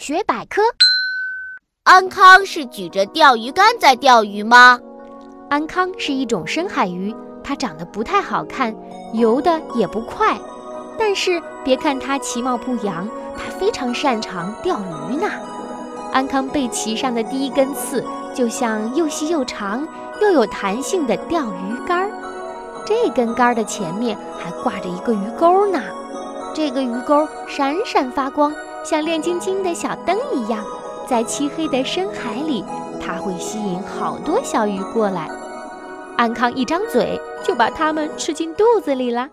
大学百科：安康是举着钓鱼竿在钓鱼吗？安康是一种深海鱼，它长得不太好看，游的也不快。但是别看它其貌不扬，它非常擅长钓鱼呢。安康背鳍上的第一根刺，就像又细又长又有弹性的钓鱼竿儿。这根杆儿的前面还挂着一个鱼钩呢。这个鱼钩闪闪发光，像亮晶晶的小灯一样，在漆黑的深海里，它会吸引好多小鱼过来。安康一张嘴就把它们吃进肚子里了。